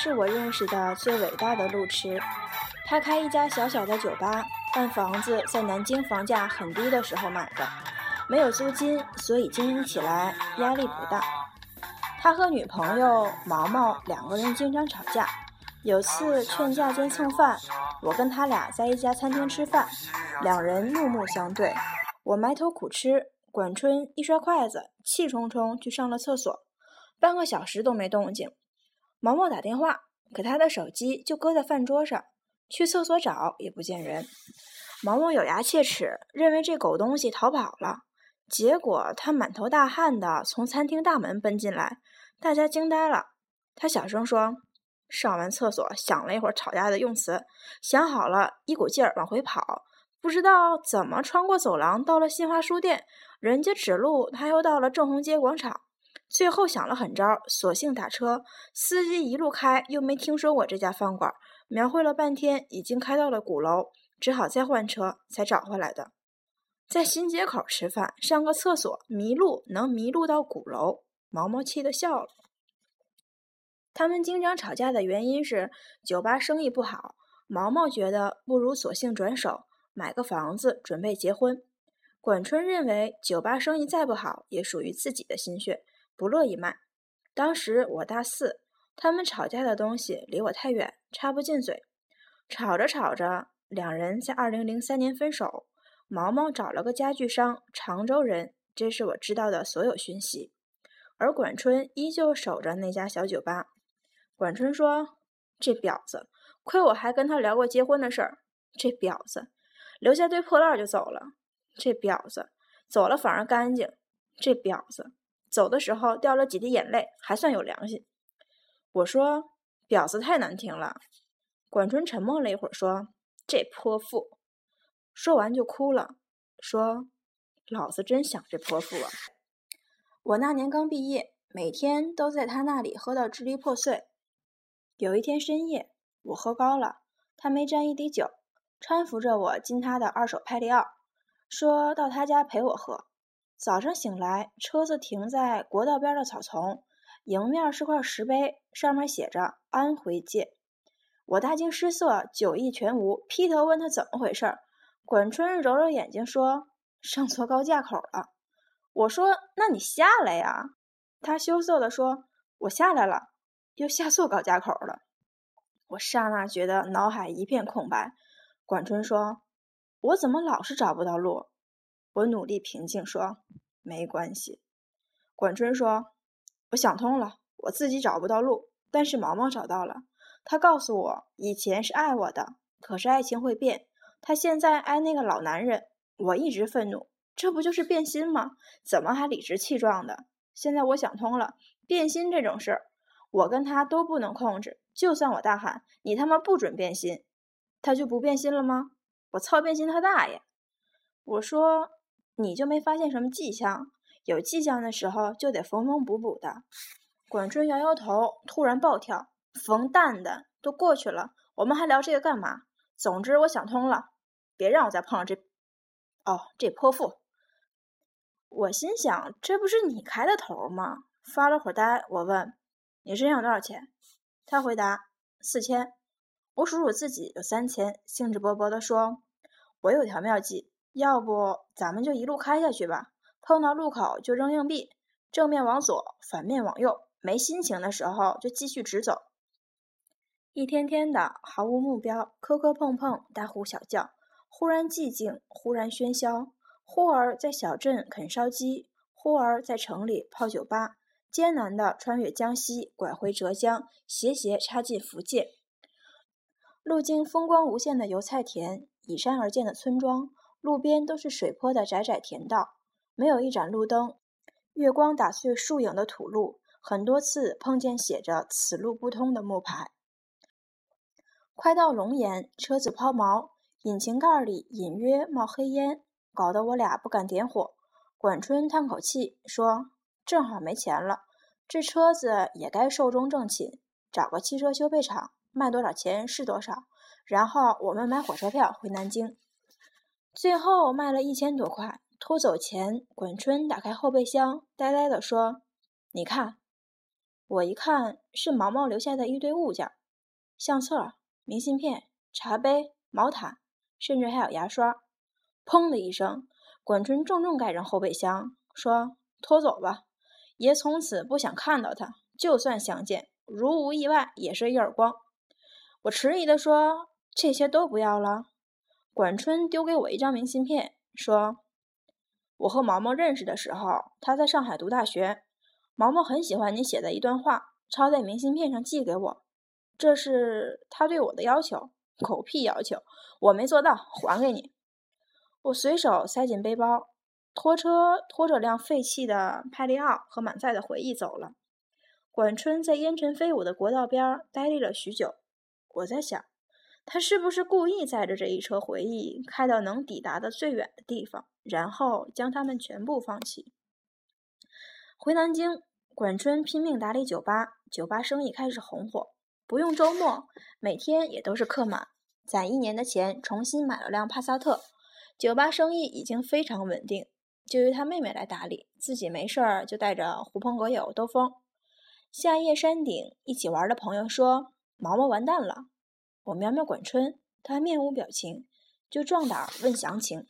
是我认识的最伟大的路痴，他开一家小小的酒吧，但房子在南京房价很低的时候买的。没有租金，所以经营起来压力不大。他和女朋友毛毛两个人经常吵架，有次劝架间蹭饭，我跟他俩在一家餐厅吃饭，两人怒目相对。我埋头苦吃，管春一摔筷子，气冲冲去上了厕所，半个小时都没动静。毛毛打电话，可他的手机就搁在饭桌上，去厕所找也不见人。毛毛咬牙切齿，认为这狗东西逃跑了。结果他满头大汗的从餐厅大门奔进来，大家惊呆了。他小声说：“上完厕所，想了一会儿吵架的用词，想好了，一股劲儿往回跑，不知道怎么穿过走廊到了新华书店，人家指路，他又到了正红街广场，最后想了狠招，索性打车。司机一路开，又没听说过这家饭馆，描绘了半天，已经开到了鼓楼，只好再换车才找回来的。”在新街口吃饭，上个厕所迷路，能迷路到鼓楼，毛毛气得笑了。他们经常吵架的原因是酒吧生意不好，毛毛觉得不如索性转手买个房子准备结婚。管春认为酒吧生意再不好也属于自己的心血，不乐意卖。当时我大四，他们吵架的东西离我太远，插不进嘴。吵着吵着，两人在二零零三年分手。毛毛找了个家具商，常州人，这是我知道的所有讯息。而管春依旧守着那家小酒吧。管春说：“这婊子，亏我还跟他聊过结婚的事儿。这婊子，留下堆破烂就走了。这婊子，走了反而干净。这婊子，走的时候掉了几滴眼泪，还算有良心。”我说：“婊子太难听了。”管春沉默了一会儿，说：“这泼妇。”说完就哭了，说：“老子真想这泼妇啊！我那年刚毕业，每天都在他那里喝到支离破碎。有一天深夜，我喝高了，他没沾一滴酒，搀扶着我进他的二手派利奥，说到他家陪我喝。早上醒来，车子停在国道边的草丛，迎面是块石碑，上面写着‘安徽界’。我大惊失色，酒意全无，劈头问他怎么回事儿。”管春揉揉眼睛说：“上错高架口了。”我说：“那你下来呀。”他羞涩地说：“我下来了，又下错高架口了。”我刹那觉得脑海一片空白。管春说：“我怎么老是找不到路？”我努力平静说：“没关系。”管春说：“我想通了，我自己找不到路，但是毛毛找到了。他告诉我，以前是爱我的，可是爱情会变。”他现在爱那个老男人，我一直愤怒，这不就是变心吗？怎么还理直气壮的？现在我想通了，变心这种事儿，我跟他都不能控制。就算我大喊“你他妈不准变心”，他就不变心了吗？我操变心他大爷！我说你就没发现什么迹象？有迹象的时候就得缝缝补补的。管春摇摇头，突然暴跳：“冯蛋蛋，都过去了，我们还聊这个干嘛？”总之，我想通了，别让我再碰上这……哦，这泼妇。我心想，这不是你开的头吗？发了会儿呆，我问：“你身上有多少钱？”他回答：“四千。”我数数自己有三千，兴致勃勃地说：“我有条妙计，要不咱们就一路开下去吧？碰到路口就扔硬币，正面往左，反面往右。没心情的时候就继续直走。”一天天的毫无目标，磕磕碰碰，大呼小叫，忽然寂静，忽然喧嚣，忽而在小镇啃烧鸡，忽而在城里泡酒吧，艰难地穿越江西，拐回浙江，斜斜插进福建。路经风光无限的油菜田，依山而建的村庄，路边都是水坡的窄窄田道，没有一盏路灯。月光打碎树影的土路，很多次碰见写着“此路不通”的木牌。快到龙岩，车子抛锚，引擎盖里隐约冒黑烟，搞得我俩不敢点火。管春叹口气说：“正好没钱了，这车子也该寿终正寝，找个汽车修配厂。”卖多少钱是多少，然后我们买火车票回南京。最后卖了一千多块。拖走前，管春打开后备箱，呆呆地说：“你看。”我一看，是毛毛留下的一堆物件：相册、明信片、茶杯、毛毯，甚至还有牙刷。砰的一声，管春重重盖上后备箱，说：“拖走吧，爷从此不想看到他。就算相见，如无意外，也是一耳光。”我迟疑地说：“这些都不要了。”管春丢给我一张明信片，说：“我和毛毛认识的时候，他在上海读大学。毛毛很喜欢你写的一段话，抄在明信片上寄给我。这是他对我的要求，狗屁要求，我没做到，还给你。”我随手塞进背包，拖车拖着辆废弃的派利奥和满载的回忆走了。管春在烟尘飞舞的国道边呆立了许久。我在想，他是不是故意载着这一车回忆开到能抵达的最远的地方，然后将他们全部放弃？回南京，管春拼命打理酒吧，酒吧生意开始红火，不用周末，每天也都是客满。攒一年的钱，重新买了辆帕萨特，酒吧生意已经非常稳定，就由他妹妹来打理，自己没事儿就带着狐朋狗友兜风。夏夜山顶一起玩的朋友说。毛毛完蛋了，我瞄瞄管春，他面无表情，就壮胆问详情。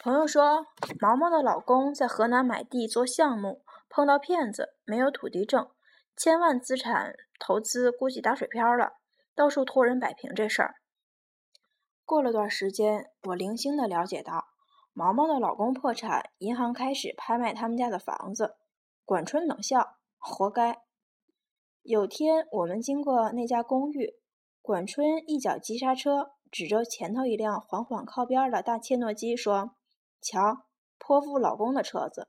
朋友说，毛毛的老公在河南买地做项目，碰到骗子，没有土地证，千万资产投资估计打水漂了，到处托人摆平这事儿。过了段时间，我零星的了解到，毛毛的老公破产，银行开始拍卖他们家的房子。管春冷笑，活该。有天，我们经过那家公寓，管春一脚急刹车，指着前头一辆缓缓靠边的大切诺基说：“瞧，泼妇老公的车子，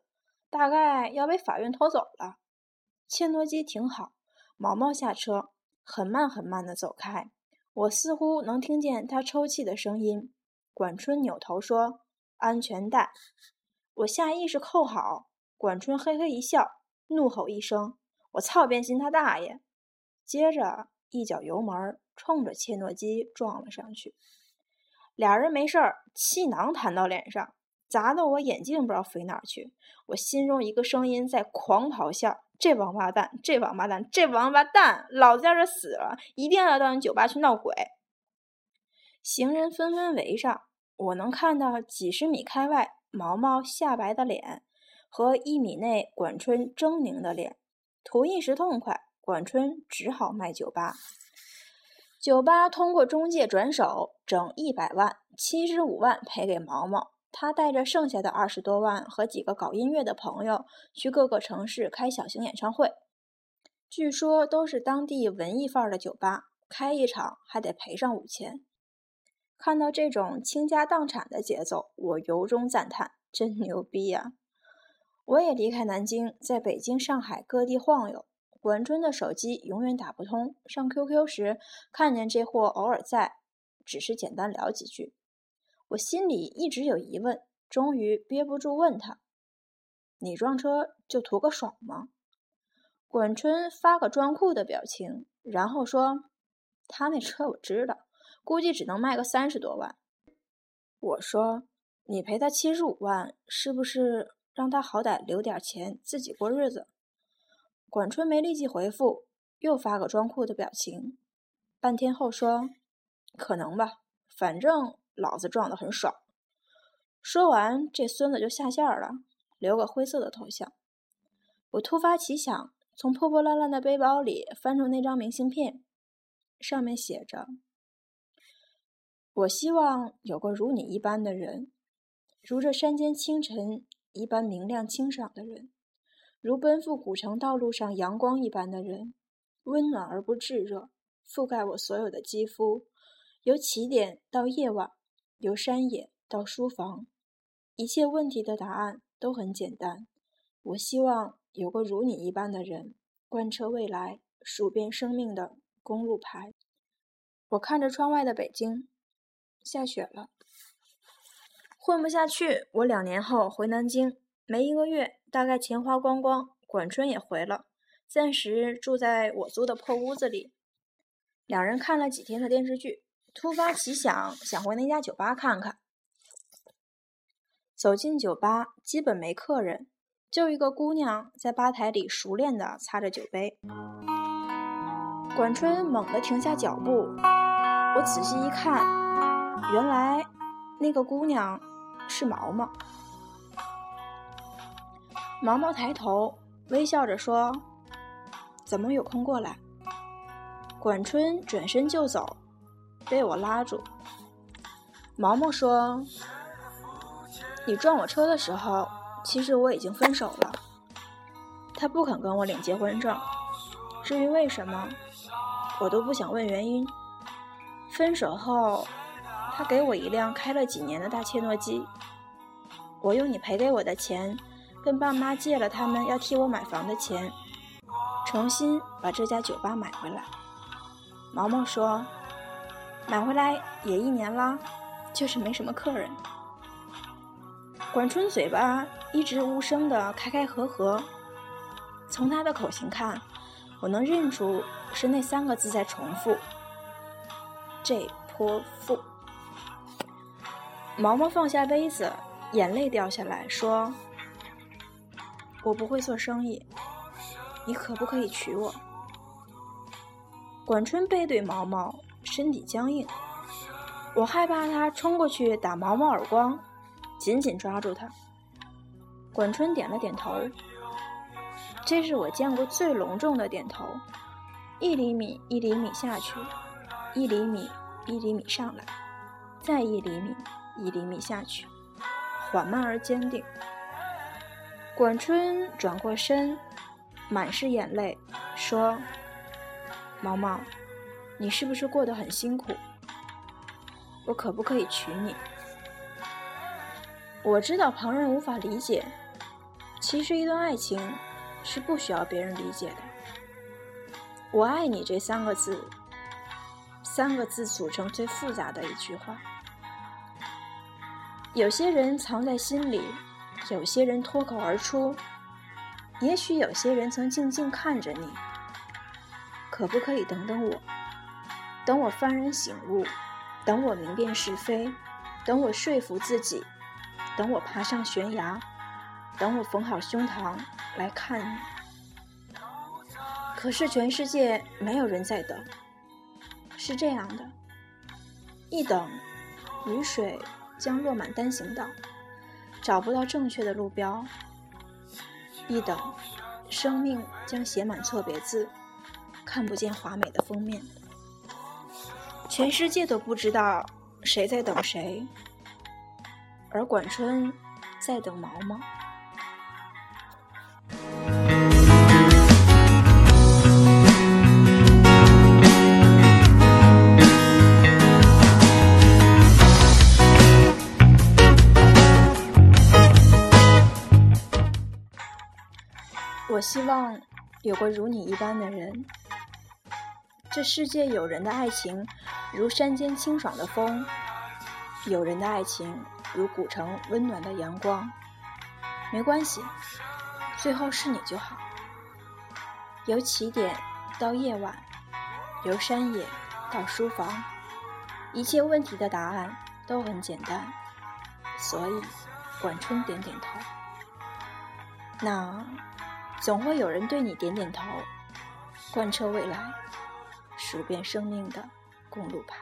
大概要被法院拖走了。”切诺基停好，毛毛下车，很慢很慢地走开。我似乎能听见他抽泣的声音。管春扭头说：“安全带。”我下意识扣好。管春嘿嘿一笑，怒吼一声。我操！变心他大爷！接着一脚油门，冲着切诺基撞了上去。俩人没事儿，气囊弹到脸上，砸得我眼镜不知道飞哪儿去。我心中一个声音在狂咆哮：“这王八蛋！这王八蛋！这王八蛋！老子要是死了，一定要到你酒吧去闹鬼！”行人纷纷围上，我能看到几十米开外毛毛下白的脸和一米内管春狰狞的脸。图一时痛快，管春只好卖酒吧。酒吧通过中介转手，整一百万，七十五万赔给毛毛。他带着剩下的二十多万和几个搞音乐的朋友去各个城市开小型演唱会，据说都是当地文艺范儿的酒吧，开一场还得赔上五千。看到这种倾家荡产的节奏，我由衷赞叹：真牛逼呀！我也离开南京，在北京、上海各地晃悠。管春的手机永远打不通，上 QQ 时看见这货偶尔在，只是简单聊几句。我心里一直有疑问，终于憋不住问他：“你撞车就图个爽吗？”管春发个装酷的表情，然后说：“他那车我知道，估计只能卖个三十多万。”我说：“你赔他七十五万，是不是？”让他好歹留点钱自己过日子。管春没立即回复，又发个装酷的表情。半天后说：“可能吧，反正老子撞得很爽。”说完，这孙子就下线了，留个灰色的头像。我突发奇想，从破破烂烂的背包里翻出那张明信片，上面写着：“我希望有个如你一般的人，如这山间清晨。”一般明亮清爽的人，如奔赴古城道路上阳光一般的人，温暖而不炙热，覆盖我所有的肌肤。由起点到夜晚，由山野到书房，一切问题的答案都很简单。我希望有个如你一般的人，贯彻未来，数遍生命的公路牌。我看着窗外的北京，下雪了。混不下去，我两年后回南京，没一个月，大概钱花光光。管春也回了，暂时住在我租的破屋子里。两人看了几天的电视剧，突发奇想，想回那家酒吧看看。走进酒吧，基本没客人，就一个姑娘在吧台里熟练地擦着酒杯。管春猛地停下脚步，我仔细一看，原来那个姑娘。是毛毛。毛毛抬头微笑着说：“怎么有空过来？”管春转身就走，被我拉住。毛毛说：“你撞我车的时候，其实我已经分手了。”他不肯跟我领结婚证。至于为什么，我都不想问原因。分手后。他给我一辆开了几年的大切诺基，我用你赔给我的钱，跟爸妈借了他们要替我买房的钱，重新把这家酒吧买回来。毛毛说：“买回来也一年了，就是没什么客人。”管春嘴巴一直无声的开开合合，从他的口型看，我能认出是那三个字在重复：“这泼妇。”毛毛放下杯子，眼泪掉下来，说：“我不会做生意，你可不可以娶我？”管春背对毛毛，身体僵硬，我害怕他冲过去打毛毛耳光，紧紧抓住他。管春点了点头，这是我见过最隆重的点头，一厘米一厘米下去，一厘米一厘米上来，再一厘米。一厘米下去，缓慢而坚定。管春转过身，满是眼泪，说：“毛毛，你是不是过得很辛苦？我可不可以娶你？”我知道旁人无法理解，其实一段爱情是不需要别人理解的。我爱你这三个字，三个字组成最复杂的一句话。有些人藏在心里，有些人脱口而出，也许有些人曾静静看着你。可不可以等等我？等我幡然醒悟，等我明辨是非，等我说服自己，等我爬上悬崖，等我缝好胸膛来看你。可是全世界没有人在等，是这样的，一等，雨水。将落满单行道，找不到正确的路标。一等，生命将写满错别字，看不见华美的封面。全世界都不知道谁在等谁，而管春在等毛毛。我希望有个如你一般的人。这世界有人的爱情如山间清爽的风，有人的爱情如古城温暖的阳光。没关系，最后是你就好。由起点到夜晚，由山野到书房，一切问题的答案都很简单。所以，管春点点头。那。总会有人对你点点头，贯彻未来，数遍生命的公路牌。